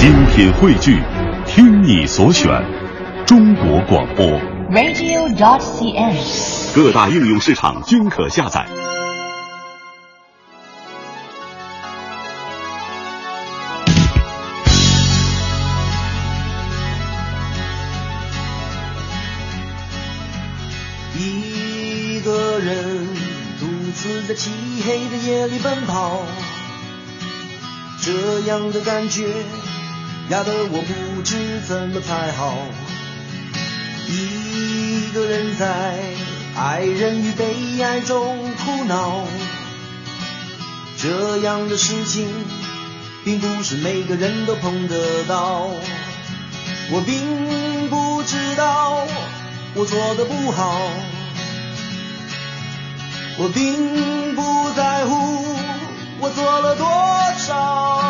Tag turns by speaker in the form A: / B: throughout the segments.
A: 精品汇聚，听你所选，中国广播。
B: radio.cn。
A: 各大应用市场均可下载。
C: 一个人独自在漆黑的夜里奔跑，这样的感觉压得我不知怎么才好。一个人在爱人与被爱中苦恼，这样的事情并不是每个人都碰得到。我并不知道我做的不好，我并不在乎我做了多少。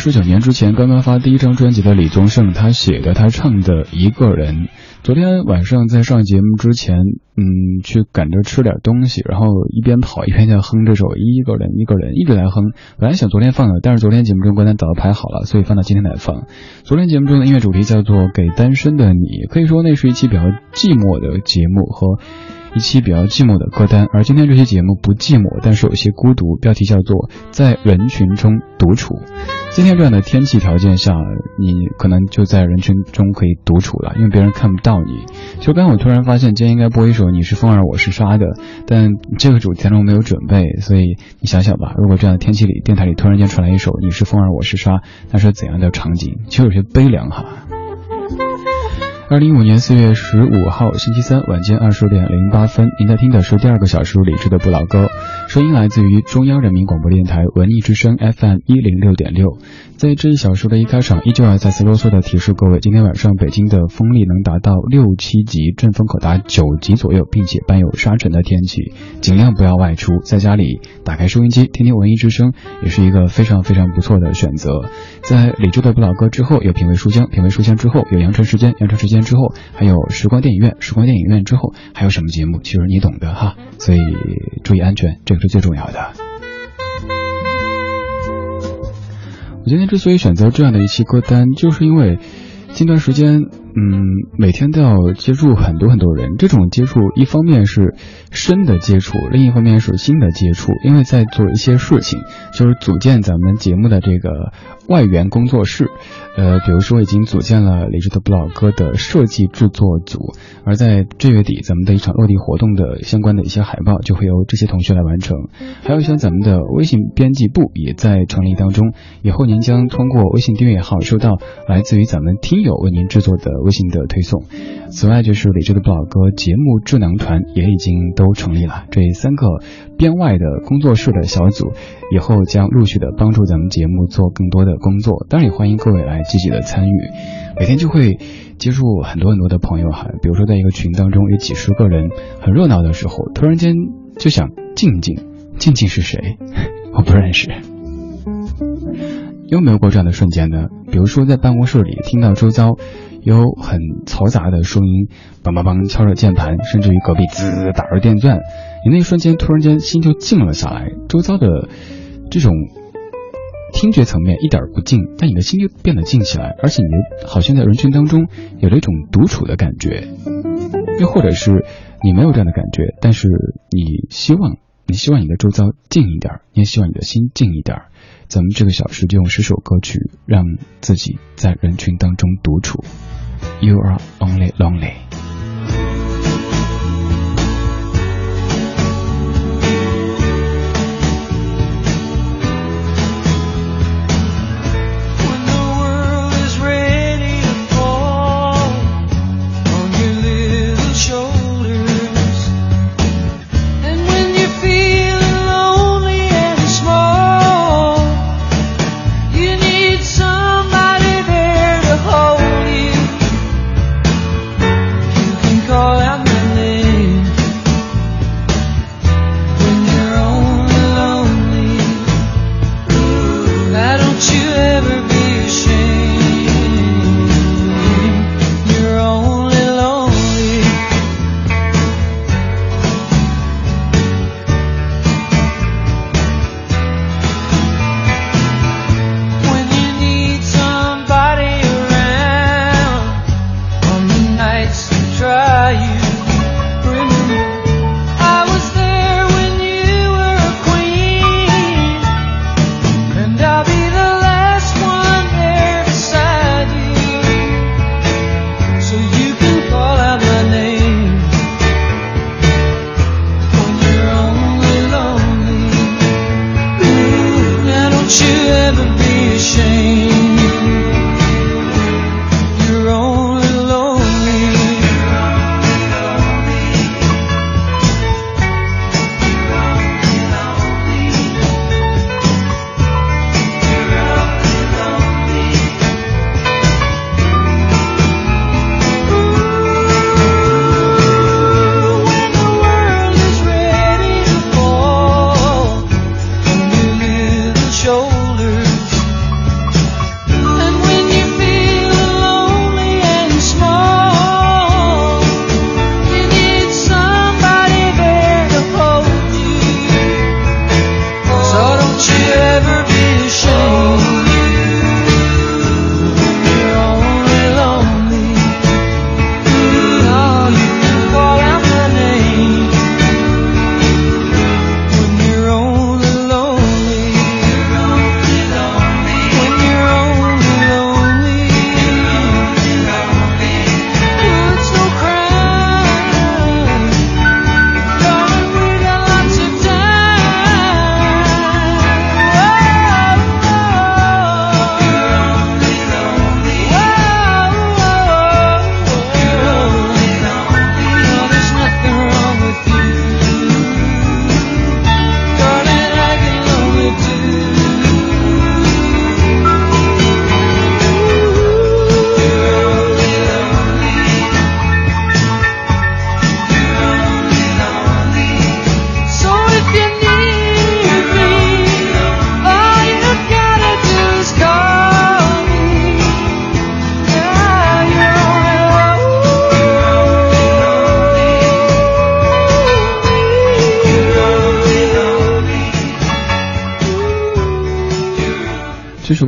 D: 十九年之前刚刚发第一张专辑的李宗盛，他写的他唱的一个人。昨天晚上在上节目之前，嗯，去赶着吃点东西，然后一边跑一边在哼这首《一个人一个人》，一直在哼。本来想昨天放的，但是昨天节目中歌单早就排好了，所以放到今天来放。昨天节目中的音乐主题叫做《给单身的你》，可以说那是一期比较寂寞的节目和。一期比较寂寞的歌单，而今天这期节目不寂寞，但是有些孤独。标题叫做“在人群中独处”。今天这样的天气条件下，你可能就在人群中可以独处了，因为别人看不到你。就刚我突然发现，今天应该播一首《你是风儿，我是沙》的，但这个主题当中没有准备，所以你想想吧，如果这样的天气里，电台里突然间传来一首《你是风儿，我是沙》，那是怎样的场景？其实有些悲凉哈。二零一五年四月十五号星期三晚间二十点零八分，您在听的是第二个小时李志的不老歌。声音来自于中央人民广播电台文艺之声 FM 一零六点六。在这一小时的一开场，依旧要再次啰嗦的提示各位，今天晚上北京的风力能达到六七级，阵风可达九级左右，并且伴有沙尘的天气，尽量不要外出，在家里打开收音机听听文艺之声，也是一个非常非常不错的选择。在李志的不老歌之后，有品味书香，品味书香之后有羊城时间，羊城时间之后还有时光电影院，时光电影院之后还有什么节目？其实你懂的哈，所以注意安全，这个是最重要的。我今天之所以选择这样的一期歌单，就是因为近段时间，嗯，每天都要接触很多很多人。这种接触，一方面是深的接触，另一方面是新的接触。因为在做一些事情，就是组建咱们节目的这个外援工作室。呃，比如说已经组建了李志的不老歌的设计制作组，而在这月底咱们的一场落地活动的相关的一些海报就会由这些同学来完成。还有像咱们的微信编辑部也在成立当中，以后您将通过微信订阅号收到来自于咱们听友为您制作的微信的推送。此外，就是李志的不老歌节目智囊团也已经都成立了，这三个编外的工作室的小组以后将陆续的帮助咱们节目做更多的工作。当然也欢迎各位来。积极的参与，每天就会接触很多很多的朋友哈。比如说，在一个群当中有几十个人，很热闹的时候，突然间就想静静。静静是谁？我不认识。有没有过这样的瞬间呢？比如说，在办公室里听到周遭有很嘈杂的声音，梆梆梆敲着键盘，甚至于隔壁滋打着电钻，你那一瞬间突然间心就静了下来，周遭的这种。听觉层面一点不静，但你的心就变得静起来，而且你好像在人群当中有了一种独处的感觉。又或者是你没有这样的感觉，但是你希望你希望你的周遭静一点，你也希望你的心静一点。咱们这个小时就用十首歌曲让自己在人群当中独处。You are only lonely。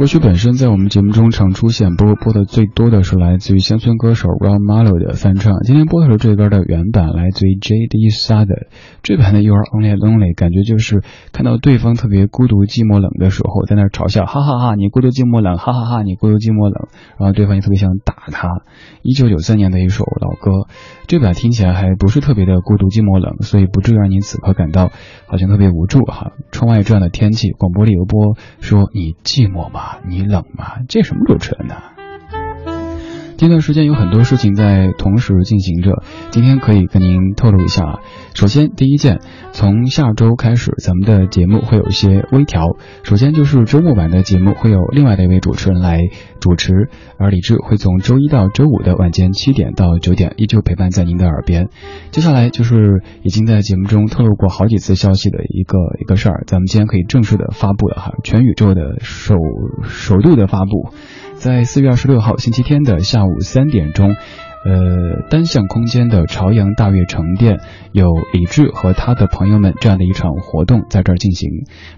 D: 歌曲本身在我们节目中常出现，不过播的最多的是来自于乡村歌手 Ron Malo 的翻唱。今天播的是这歌的原版，来自于 J.D. s a d e 这版的 You Are Only Lonely，感觉就是看到对方特别孤独、寂寞、冷的时候，在那嘲笑，哈哈哈，你孤独寂寞冷，哈哈哈，你孤独寂寞冷，然后对方也特别想打他。一九九三年的一首老歌，这版听起来还不是特别的孤独、寂寞、冷，所以不至于让你此刻感到好像特别无助哈。窗外这样的天气，广播里有播说你寂寞。吗？你冷吗？这什么主持人呢？这段时间有很多事情在同时进行着，今天可以跟您透露一下。首先，第一件，从下周开始，咱们的节目会有一些微调。首先就是周末版的节目会有另外的一位主持人来主持，而李志会从周一到周五的晚间七点到九点依旧陪伴在您的耳边。接下来就是已经在节目中透露过好几次消息的一个一个事儿，咱们今天可以正式的发布了哈，全宇宙的首首度的发布。在四月二十六号星期天的下午三点钟。呃，单向空间的朝阳大悦城店有李志和他的朋友们这样的一场活动在这儿进行。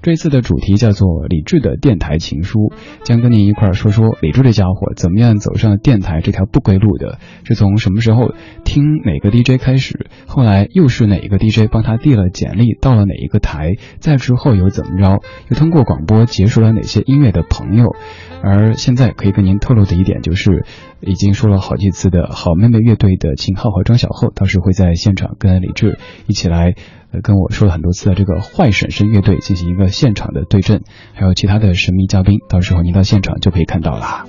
D: 这次的主题叫做李志的电台情书，将跟您一块儿说说李志这家伙怎么样走上电台这条不归路的，是从什么时候听哪个 DJ 开始，后来又是哪一个 DJ 帮他递了简历到了哪一个台，再之后又怎么着，又通过广播结识了哪些音乐的朋友。而现在可以跟您透露的一点就是。已经说了好几次的好妹妹乐队的秦昊和张小厚，到时会在现场跟李志一起来，跟我说了很多次的这个坏婶婶乐队进行一个现场的对阵，还有其他的神秘嘉宾，到时候您到现场就可以看到了。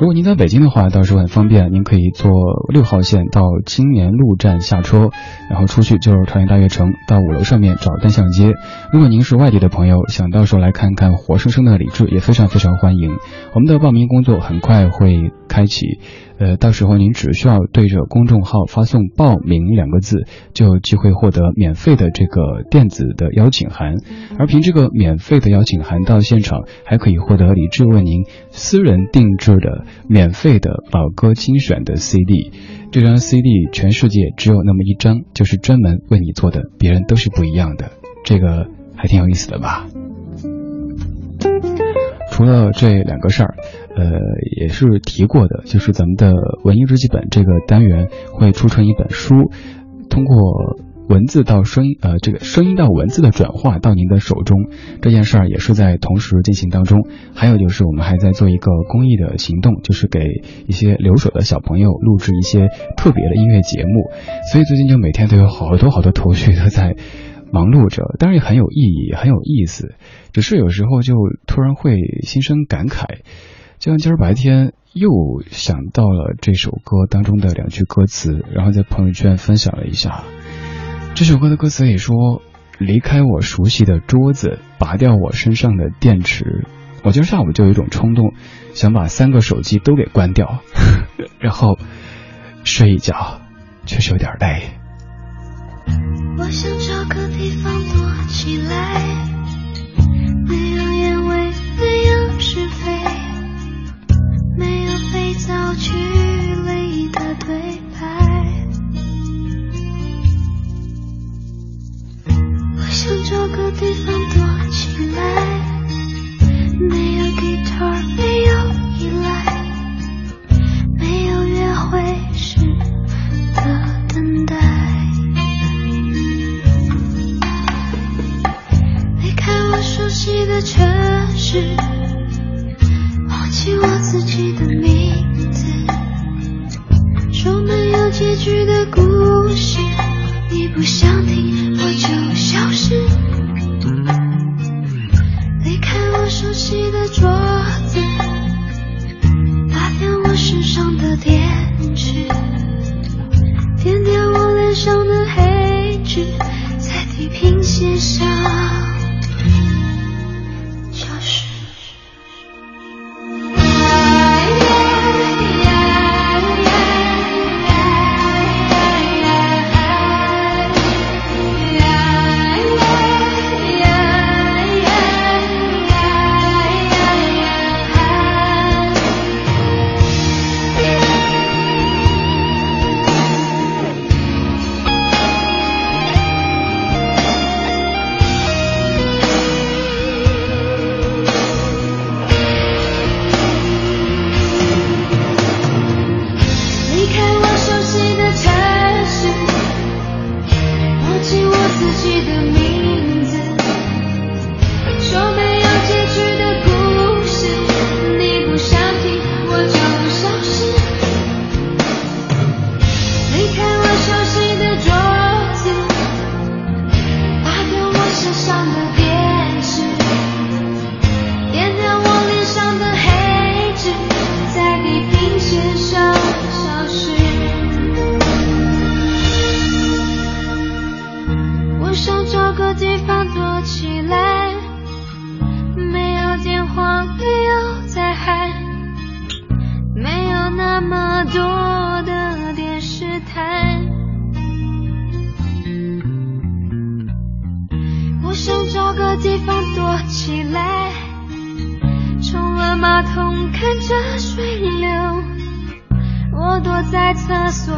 D: 如果您在北京的话，到时候很方便，您可以坐六号线到青年路站下车，然后出去就是朝阳大悦城，到五楼上面找单向街。如果您是外地的朋友，想到时候来看看活生生的李志，也非常非常欢迎。我们的报名工作很快会开启。呃，到时候您只需要对着公众号发送“报名”两个字，就有机会获得免费的这个电子的邀请函。而凭这个免费的邀请函到现场，还可以获得李志为您私人定制的免费的老歌精选的 CD。这张 CD 全世界只有那么一张，就是专门为你做的，别人都是不一样的。这个还挺有意思的吧？除了这两个事儿。呃，也是提过的，就是咱们的文艺日记本这个单元会出成一本书，通过文字到声音，呃，这个声音到文字的转化到您的手中，这件事儿也是在同时进行当中。还有就是我们还在做一个公益的行动，就是给一些留守的小朋友录制一些特别的音乐节目，所以最近就每天都有好多好多头绪都在忙碌着，当然也很有意义，很有意思，只是有时候就突然会心生感慨。今儿白天又想到了这首歌当中的两句歌词，然后在朋友圈分享了一下。这首歌的歌词里说：“离开我熟悉的桌子，拔掉我身上的电池。”我今儿上午就有一种冲动，想把三个手机都给关掉，然后睡一觉，确实有点累。
B: 我想找个地方躲起来，有肥皂剧里的对白，我想找个地方躲。起来，没有 guitar，没有依赖，没有约会时的等待，离开我熟悉的城市。忘记我自己的名没有结局的故事，你不想听我就消失。离开我熟悉的桌子，拔掉我身上的电池，点掉我脸上的黑痣，在地平线上。马桶看着水流，我躲在厕所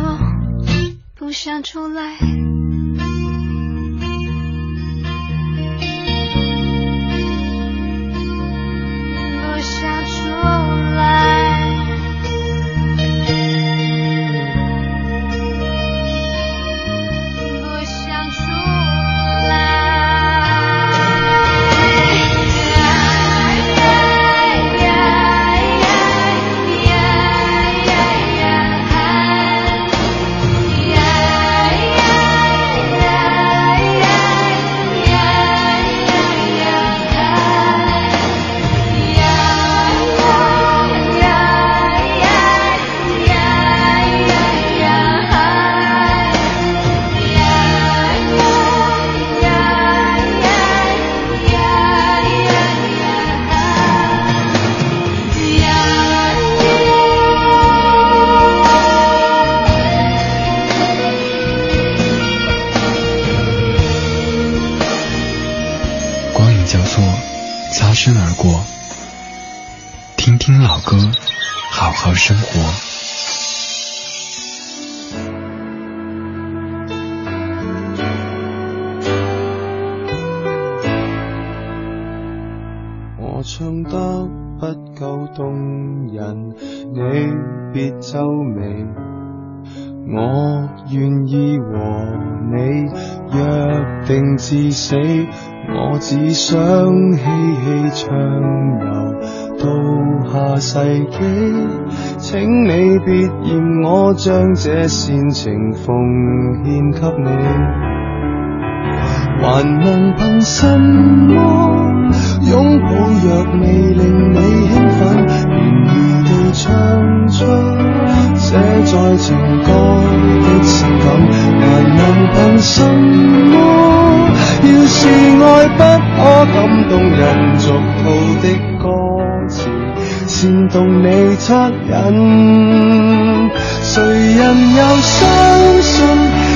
B: 不想出来。
E: 身而过，听听老歌，好好生活。
F: 我唱得不够动人，你别皱眉。我愿意和你约定至死，只想嬉戏畅游到下世纪。请你别嫌我将这煽情奉献给你，还能凭什么拥抱若未令你兴奋，便宜地唱出写在情歌的情感，还能凭什么？要是爱不可感动人俗套的歌词。煽动你恻隐，谁人又相信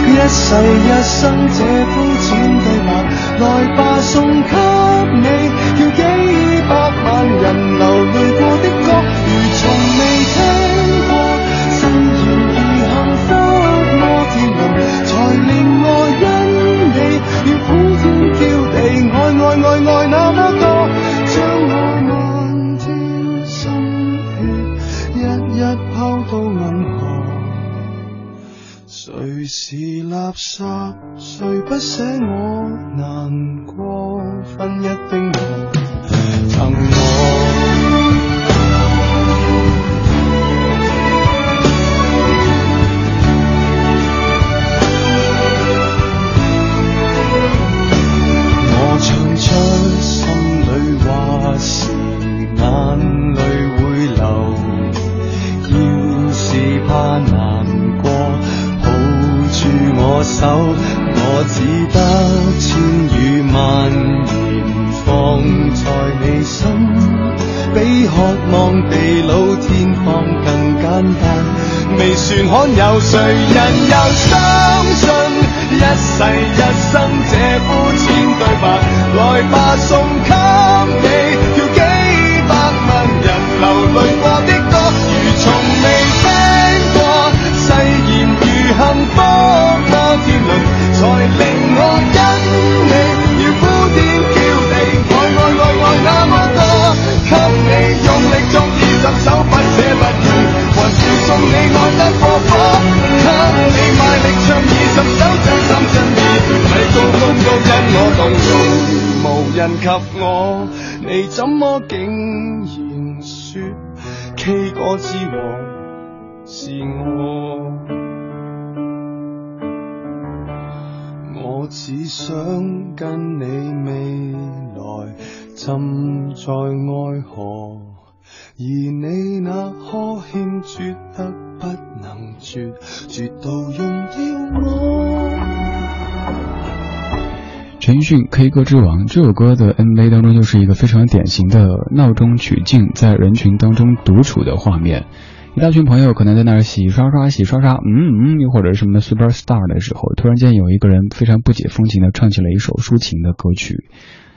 F: 一世一生这肤浅对白？来吧，送给你，叫几百万人流泪过的爱爱爱那么多将我漫天心血一一抛到银河谁是垃圾？谁不舍我？难过分一丁看有谁人又相信一世一生这肤浅对白？来吧，人及我，你怎么竟然说 K 歌之王是我？我只想跟你未来浸在爱河，而你那呵欠绝得不能绝，绝到用
D: 陈奕迅《K 歌之王》这首歌的 MV 当中，就是一个非常典型的闹中取静，在人群当中独处的画面。一大群朋友可能在那儿洗刷刷、洗刷刷，嗯嗯，又或者什么 Super Star 的时候，突然间有一个人非常不解风情的唱起了一首抒情的歌曲。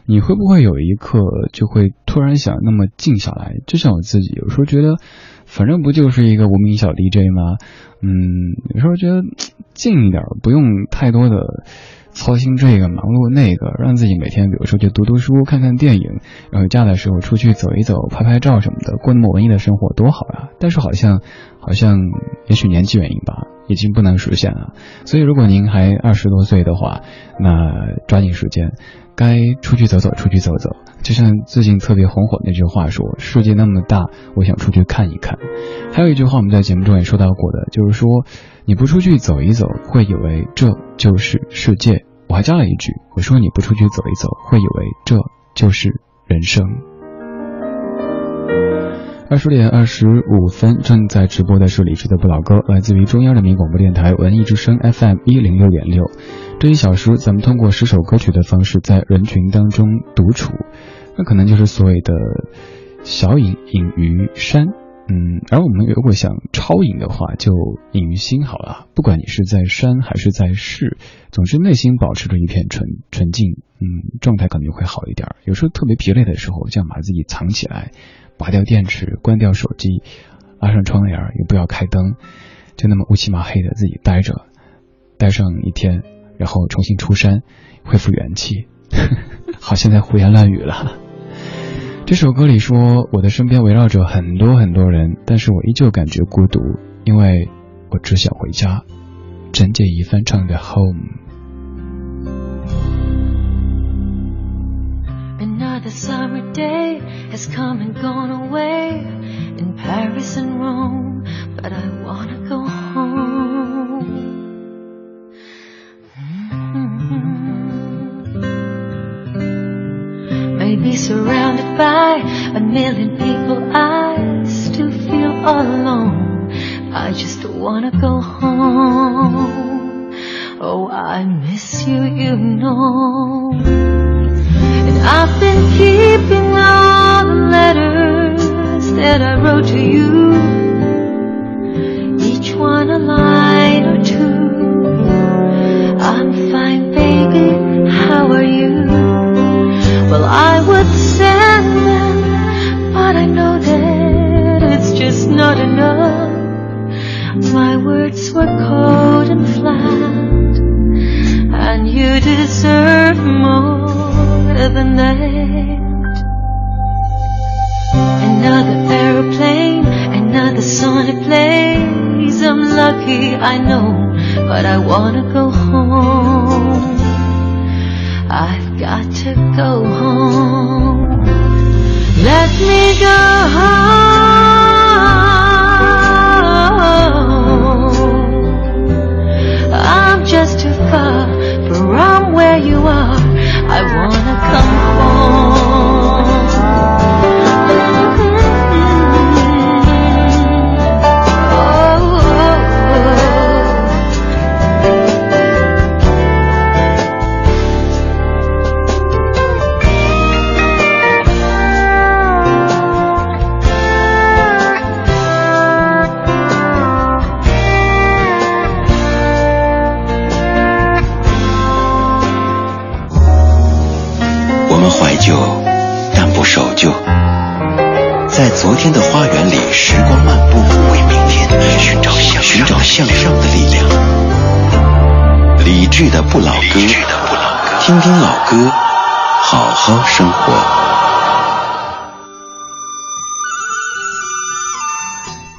D: 你会不会有一刻就会突然想那么静下来？就像我自己，有时候觉得，反正不就是一个无名小 DJ 吗？嗯，有时候觉得静一点，不用太多的。操心这个，忙碌那个，让自己每天，比如说就读读书、看看电影，然后假的时候出去走一走、拍拍照什么的，过那么文艺的生活多好呀！但是好像，好像，也许年纪原因吧，已经不能实现了。所以如果您还二十多岁的话，那抓紧时间，该出去走走，出去走走。就像最近特别红火那句话说：“世界那么大，我想出去看一看。”还有一句话我们在节目中也说到过的，就是说你不出去走一走，会以为这就是世界。我还加了一句，我说你不出去走一走，会以为这就是人生。二十点二十五分，正在直播的是李志的不老歌，来自于中央人民广播电台文艺之声 FM 一零六点六。这一小时，咱们通过十首歌曲的方式，在人群当中独处，那可能就是所谓的小隐隐于山。嗯，而我们如果想超隐的话，就隐于心好了。不管你是在山还是在市，总之内心保持着一片纯纯净，嗯，状态可能就会好一点。有时候特别疲累的时候，这样把自己藏起来，拔掉电池，关掉手机，拉上窗帘，也不要开灯，就那么乌漆麻黑的自己待着，待上一天，然后重新出山，恢复元气。好，现在胡言乱语了。这首歌里说，我的身边围绕着很多很多人，但是我依旧感觉孤独，因为我只想回家。陈洁仪翻唱的《Home》。
G: Another summer day has come and gone away in Paris and Rome, but I wanna go home. Maybe surrounded by a million people, I still feel all alone. I just wanna go home. Oh, I miss you, you know. And I've been keeping all the letters that I wrote to you. Each one a line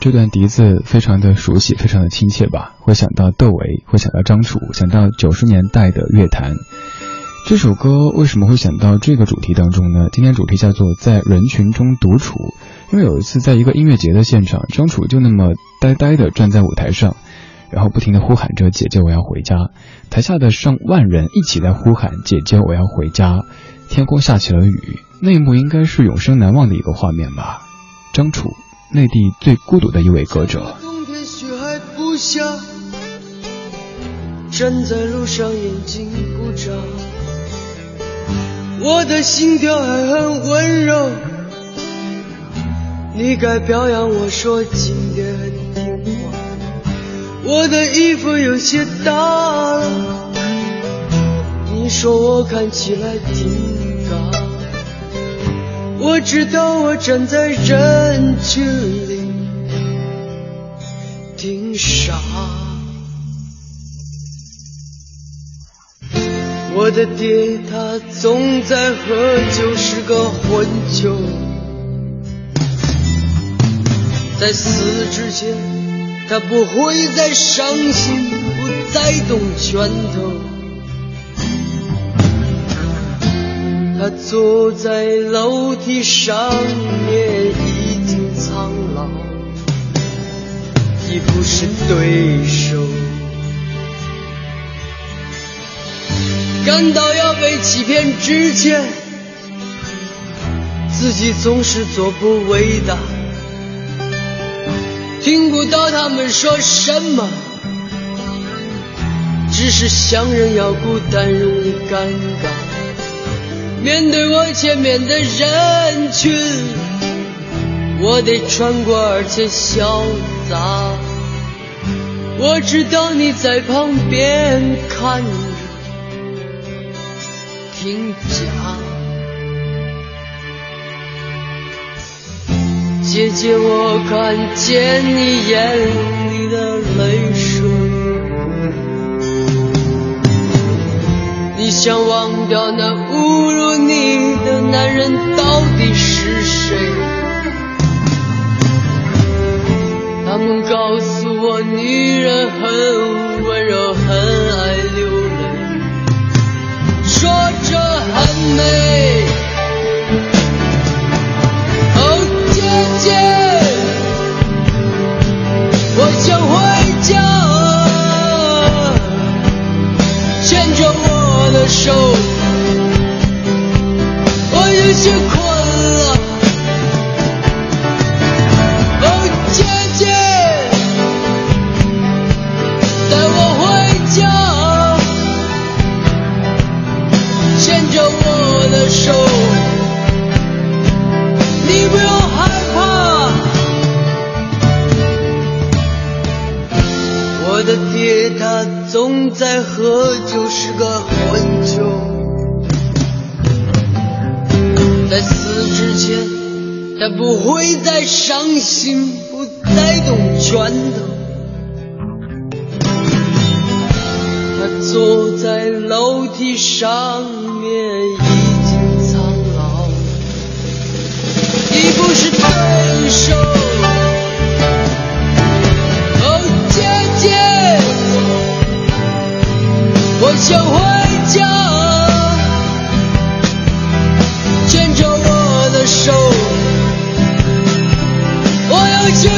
D: 这段笛子非常的熟悉，非常的亲切吧？会想到窦唯，会想到张楚，想到九十年代的乐坛。这首歌为什么会想到这个主题当中呢？今天主题叫做在人群中独处。因为有一次在一个音乐节的现场，张楚就那么呆呆的站在舞台上，然后不停的呼喊着“姐姐，我要回家”。台下的上万人一起在呼喊“姐姐，我要回家”。天空下起了雨，那一幕应该是永生难忘的一个画面吧。张楚，内地最孤独的一位歌者。
C: 冬天雪还不下，站在路上眼睛不眨，我的心跳还很温柔。你该表扬我说今天很听话，我的衣服有些大了，你说我看起来挺。我知道我站在人群里挺傻。我的爹他总在喝酒，是个混球。在死之前，他不会再伤心，不再动拳头。他坐在楼梯上面，已经苍老，已不是对手。感到要被欺骗之前，自己总是做不伟大。听不到他们说什么，只是想人要孤单，容易尴尬。面对我前面的人群，我得穿过而且潇洒。我知道你在旁边看着，听讲。姐姐，我看见你眼里的泪水。你想忘掉那侮辱你的男人到底是谁？他们告诉我，女人很温柔，很爱流泪，说着很美。哦，姐姐，我想回家，牵着手，我有些困了。哦，姐姐，带我回家，牵着我的手。你不要害怕，我的爹他总在喝酒，是个混球。在死之前，他不会再伤心，不再动拳头。他坐在楼梯上面，已经苍老。已不是对手。哦，姐姐，我想家，牵着我的手，我要去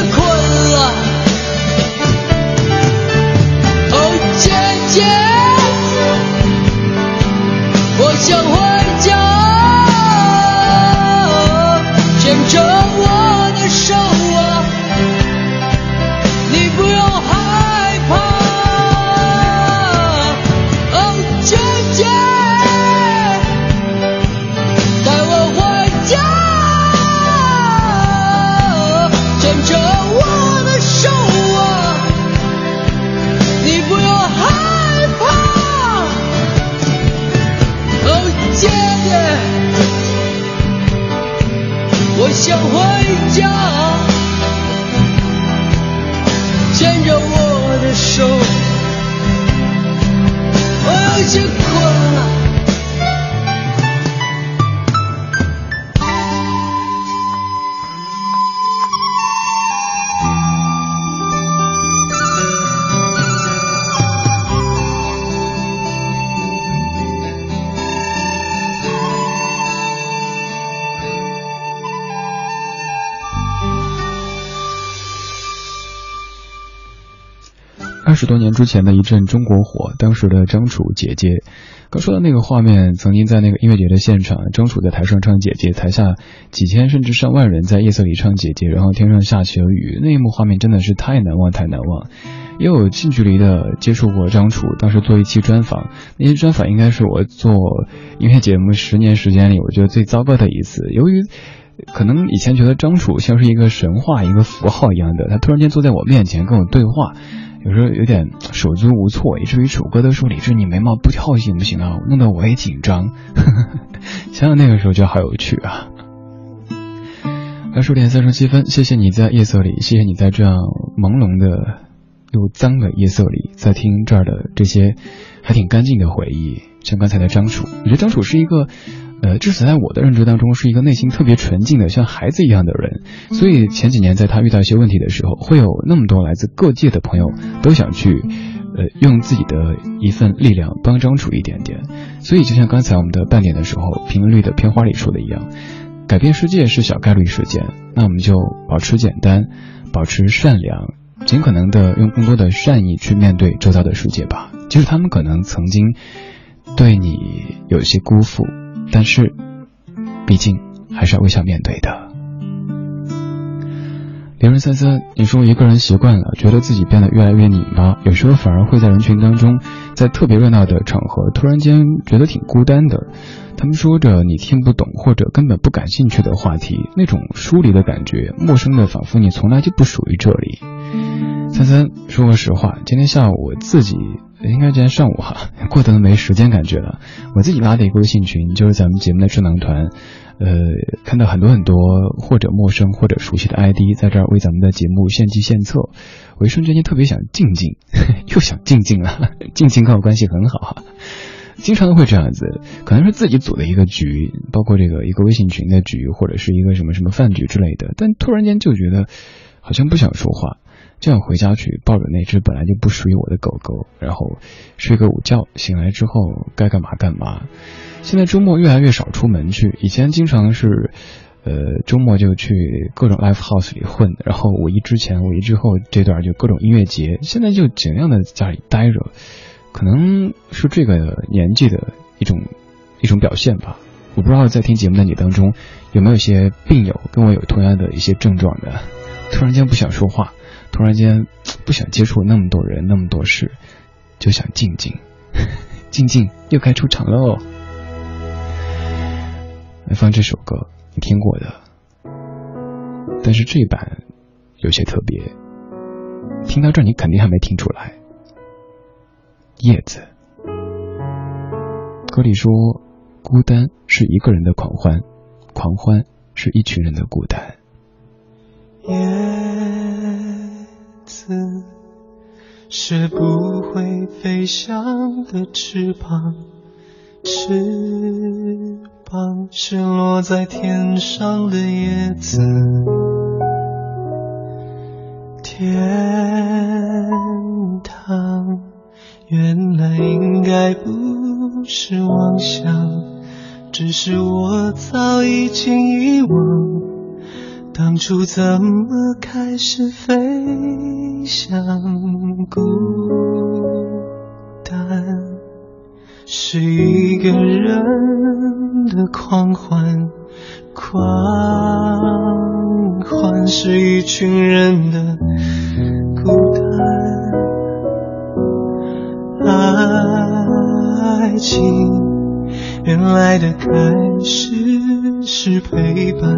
C: 想回家，牵着我的手，我有些
D: 多年之前的一阵中国火，当时的张楚姐姐，刚说的那个画面，曾经在那个音乐节的现场，张楚在台上唱姐姐，台下几千甚至上万人在夜色里唱姐姐，然后天上下起了雨，那一幕画面真的是太难忘，太难忘。也有近距离的接触过张楚，当时做一期专访，那些专访应该是我做音乐节目十年时间里，我觉得最糟糕的一次，由于。可能以前觉得张楚像是一个神话、一个符号一样的，他突然间坐在我面前跟我对话，有时候有点手足无措，以至于楚哥都说：“李志，你眉毛不跳行不行啊？”弄得我也紧张。想想那个时候就好有趣啊。二十点三十七分，谢谢你在夜色里，谢谢你在这样朦胧的又脏的夜色里，在听这儿的这些还挺干净的回忆。像刚才的张楚，我觉得张楚是一个，呃，至少在我的认知当中是一个内心特别纯净的，像孩子一样的人。所以前几年在他遇到一些问题的时候，会有那么多来自各界的朋友都想去，呃，用自己的一份力量帮张楚一点点。所以就像刚才我们的半点的时候，评论里的片花里说的一样。改变世界是小概率事件，那我们就保持简单，保持善良，尽可能的用更多的善意去面对周遭的世界吧。即使他们可能曾经对你有些辜负，但是，毕竟还是要微笑面对的。零人三三，你说一个人习惯了，觉得自己变得越来越拧巴，有时候反而会在人群当中，在特别热闹的场合，突然间觉得挺孤单的。他们说着你听不懂或者根本不感兴趣的话题，那种疏离的感觉，陌生的，仿佛你从来就不属于这里。三三，说个实话，今天下午我自己，应该今天上午哈，过得没时间感觉了。我自己拉的一个微信群，就是咱们节目的智能团，呃，看到很多很多或者陌生或者熟悉的 ID 在这儿为咱们的节目献计献策，我一瞬间就特别想静静，又想静静了，静静跟我关系很好哈。经常会这样子，可能是自己组的一个局，包括这个一个微信群的局，或者是一个什么什么饭局之类的。但突然间就觉得好像不想说话，就想回家去抱着那只本来就不属于我的狗狗，然后睡个午觉，醒来之后该干嘛干嘛。现在周末越来越少出门去，以前经常是，呃，周末就去各种 live house 里混，然后五一之前、五一之后这段就各种音乐节。现在就尽量的在家里待着。可能是这个年纪的一种一种表现吧。我不知道在听节目的你当中有没有些病友跟我有同样的一些症状的，突然间不想说话，突然间不想接触那么多人那么多事，就想静静，静静又该出场喽。来放这首歌，你听过的，但是这版有些特别，听到这你肯定还没听出来。叶子，歌里说，孤单是一个人的狂欢，狂欢是一群人的孤单。
H: 子是不会飞翔的翅膀，翅膀是落在天上的叶子，天堂。原来应该不是妄想，只是我早已经遗忘，当初怎么开始飞翔？孤单是一个人的狂欢，狂欢是一群人的孤单。爱情原来的开始是陪伴，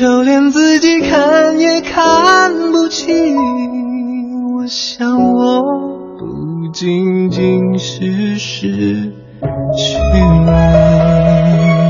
H: 就连自己看也看不清。我想，我不仅仅是失去你。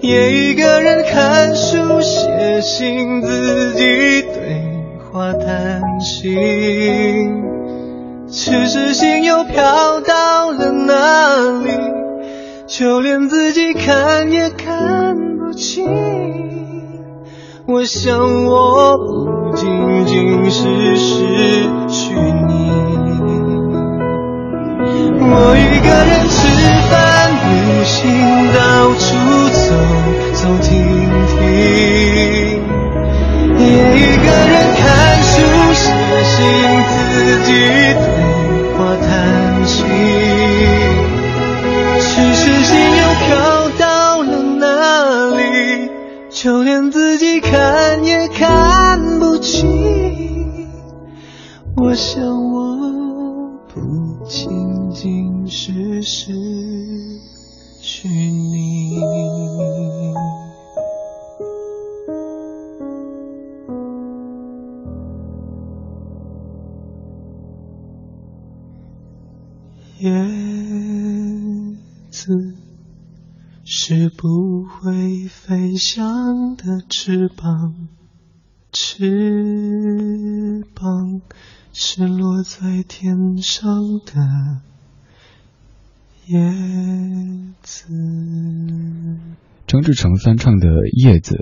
H: 也一个人看书、写信，自己对话谈心。只是心又飘到了哪里，就连自己看也看不清。我想，我不仅仅是失去你。我一个人吃、旅行，到处走走停停，也一个人看书、写信，自己对话谈心。只是心又飘到了哪里？就连自己看也看不清。我想，我不仅仅是失是你。叶子。是不会飞翔的翅膀，翅膀是落在天上的叶子。
D: 张志成翻唱的《叶子》，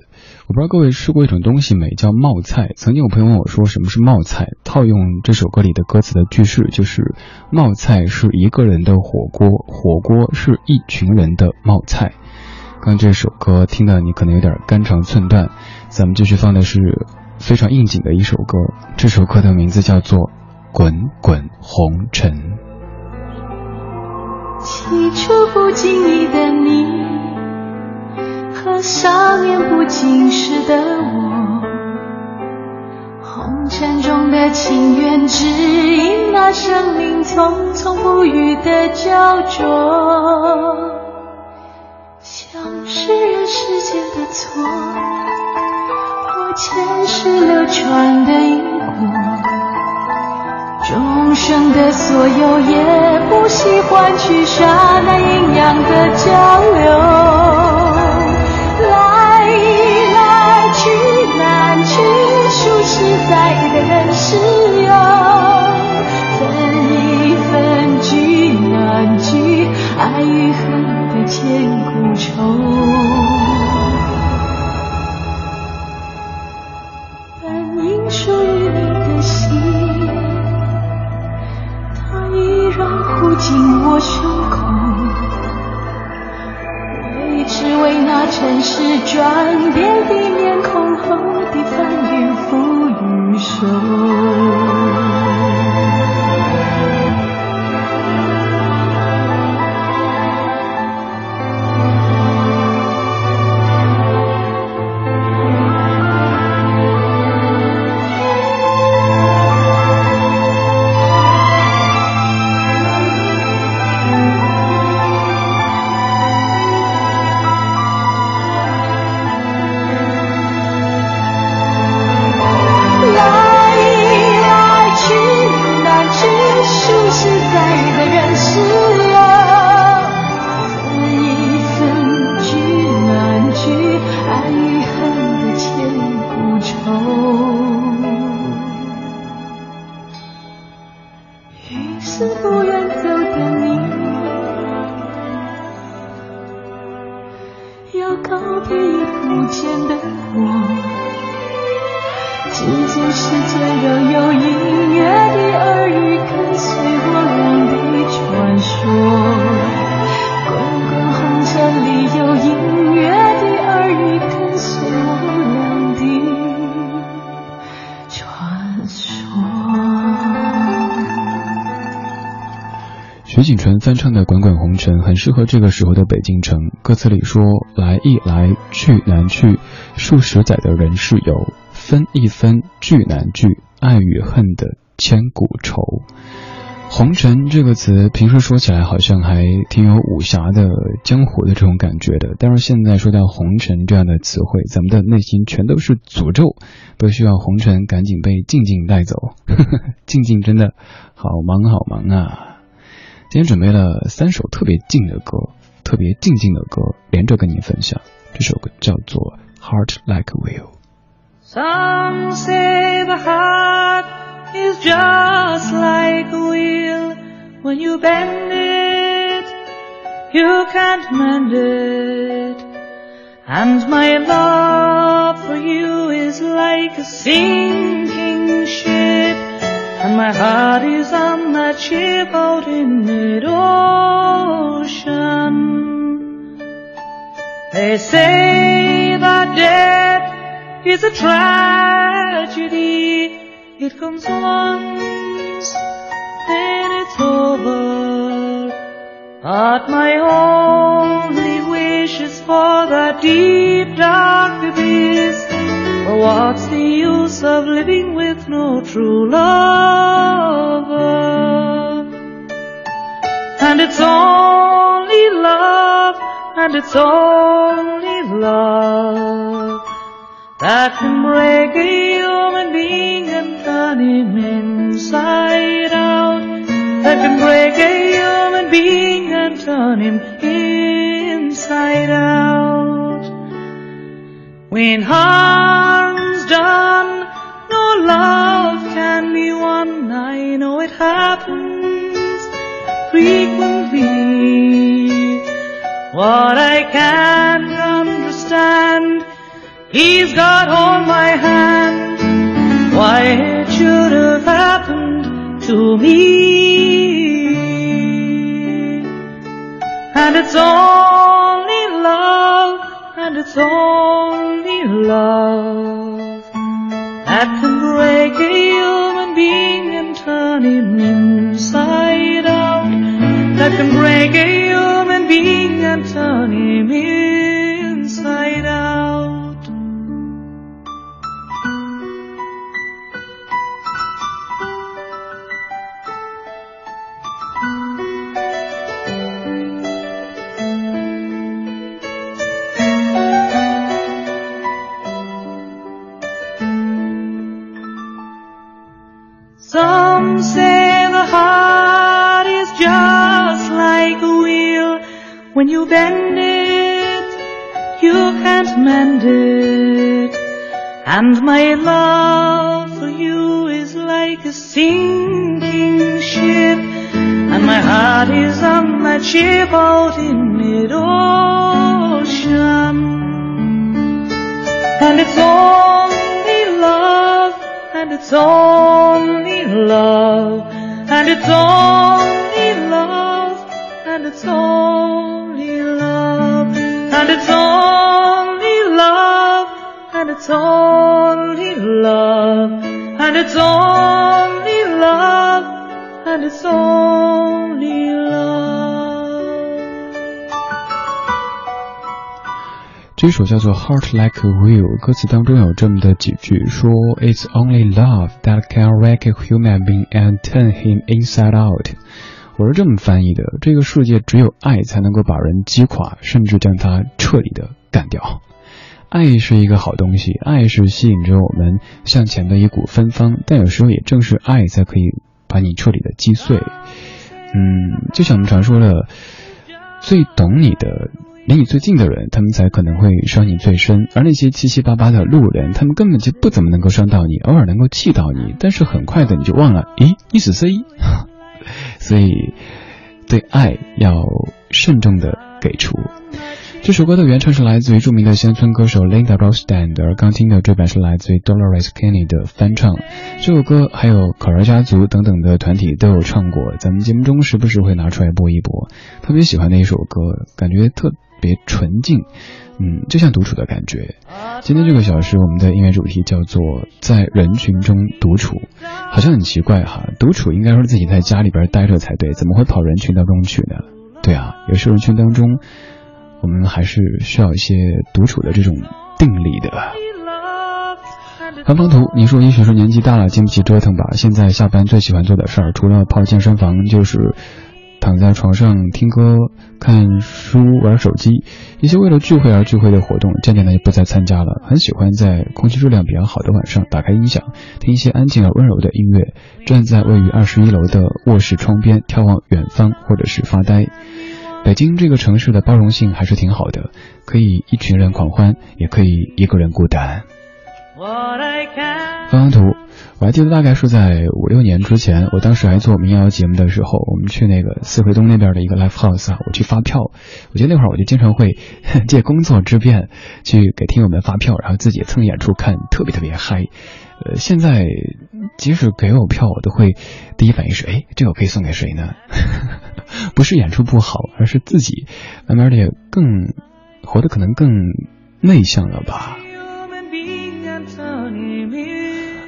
D: 我不知道各位吃过一种东西没，叫冒菜。曾经有朋友问我说什么是冒菜，套用这首歌里的歌词的句式，就是冒菜是一个人的火锅，火锅是一群人的冒菜。刚这首歌听的你可能有点肝肠寸断，咱们继续放的是非常应景的一首歌，这首歌的名字叫做《滚滚红尘》。
G: 起初不经意的你。和少年不经事的我，红尘中的情缘，只因那生命匆匆不语的胶着，像是人世间的错，或前世流传的因果，众生的所有，也不惜换取刹那阴阳的交流。实在的人世游，分一分聚难聚，爱与恨的千古愁。
D: 景纯翻唱的《滚滚红尘》很适合这个时候的北京城。歌词里说：“来易来，去难去，数十载的人世游，分一分聚难聚，爱与恨的千古愁。”红尘这个词，平时说起来好像还挺有武侠的江湖的这种感觉的，但是现在说到红尘这样的词汇，咱们的内心全都是诅咒，都需要红尘赶紧被静静带走。静静真的好忙好忙啊！今天准备了三首特别静的歌，特别静静的歌，连着跟您分享。这首歌叫做《Heart Like a Wheel》。
I: Some say the heart is just like a wheel. When you bend it, you can't mend it. And my love for you is like a sinking ship. And my heart is on that ship out in mid-ocean. They say that death is a tragedy. It comes once, then it's over. But my only wish is for that deep dark abyss. For what's the use of living with no true lover? And it's only love, and it's only love that can break a human being and turn him inside out. That can break a human being and turn him inside out. When harm's done, no love can be won. I know it happens frequently. What I can't understand, He's got hold my hand. Why it should have happened to me. And it's only love, and it's only love that can break a human being and turn him inside out. That can break a human being and turn him inside out. Some say the heart is just like a wheel. When you bend it, you can't mend it. And my love for you is like a sinking ship. And my heart is on that ship out in mid-ocean. And it's only love, and it's only love, and it's only love, and it's only love, and it's only love, and it's only love, and it's only love, and it's only love.
D: 这首叫做《Heart Like a Wheel》，歌词当中有这么的几句，说 "It's only love that can wreck a human being and turn him inside out"。我是这么翻译的：这个世界只有爱才能够把人击垮，甚至将他彻底的干掉。爱是一个好东西，爱是吸引着我们向前的一股芬芳，但有时候也正是爱才可以把你彻底的击碎。嗯，就像我们常说的，最懂你的。离你最近的人，他们才可能会伤你最深，而那些七七八八的路人，他们根本就不怎么能够伤到你，偶尔能够气到你，但是很快的你就忘了，咦，你是谁？所以，对爱要慎重的给出。这首歌的原唱是来自于著名的乡村歌手 Linda r o s t a n d 而刚听的这版是来自于 Dolores Canny 的翻唱。这首歌还有可儿家族等等的团体都有唱过，咱们节目中时不时会拿出来播一播。特别喜欢的一首歌，感觉特别纯净，嗯，就像独处的感觉。今天这个小时，我们的音乐主题叫做在人群中独处，好像很奇怪哈。独处应该说自己在家里边待着才对，怎么会跑人群当中去呢？对啊，有时候人群当中，我们还是需要一些独处的这种定力的。韩方图，你说也许是年纪大了，经不起折腾吧？现在下班最喜欢做的事儿，除了泡健身房，就是躺在床上听歌、看书、玩手机。一些为了聚会而聚会的活动，渐渐的就不再参加了。很喜欢在空气质量比较好的晚上，打开音响，听一些安静而温柔的音乐，站在位于二十一楼的卧室窗边，眺望远方，或者是发呆。北京这个城市的包容性还是挺好的，可以一群人狂欢，也可以一个人孤单。方方图，我还记得大概是在五六年之前，我当时还做民谣节目的时候，我们去那个四惠东那边的一个 live house 啊，我去发票。我觉得那会儿我就经常会借工作之便去给听友们发票，然后自己蹭演出看，特别特别嗨。呃，现在即使给我票，我都会第一反应是，哎，这个可以送给谁呢？不是演出不好，而是自己慢慢的更活得可能更内向了吧。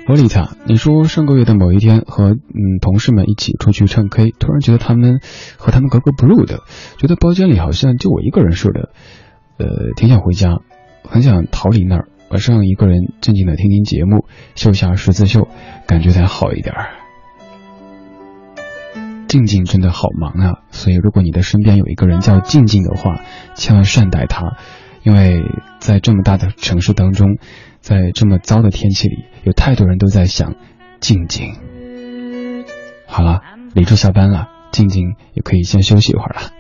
D: 洛丽塔，你说上个月的某一天和嗯同事们一起出去唱 K，突然觉得他们和他们格格不入的，觉得包间里好像就我一个人似的，呃，挺想回家，很想逃离那儿，晚上一个人静静的听听节目，绣下十字绣，感觉才好一点儿。静静真的好忙啊，所以如果你的身边有一个人叫静静的话，千万善待他，因为在这么大的城市当中。在这么糟的天气里，有太多人都在想静静。好了，李志下班了，静静也可以先休息一会儿了。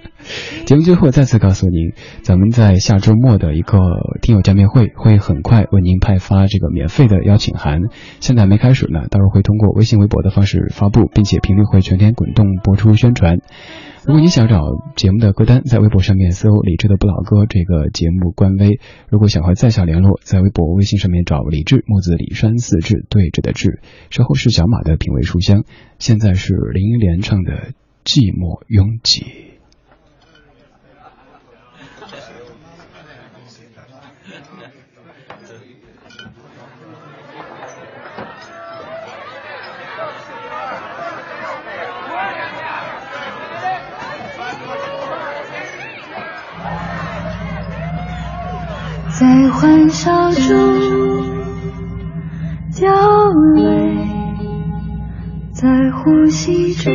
D: 节目最后再次告诉您，咱们在下周末的一个听友见面会会很快为您派发这个免费的邀请函，现在没开始呢，到时候会通过微信、微博的方式发布，并且频率会全天滚动播出宣传。如果你想找节目的歌单，在微博上面搜“李志的不老歌”这个节目官微。如果想和在下联络，在微博、微信上面找李志，木子李山四志对着的志。稍后是小马的品味书香，现在是林忆莲唱的《寂寞拥挤》。
G: 在欢笑中掉泪，在呼吸中。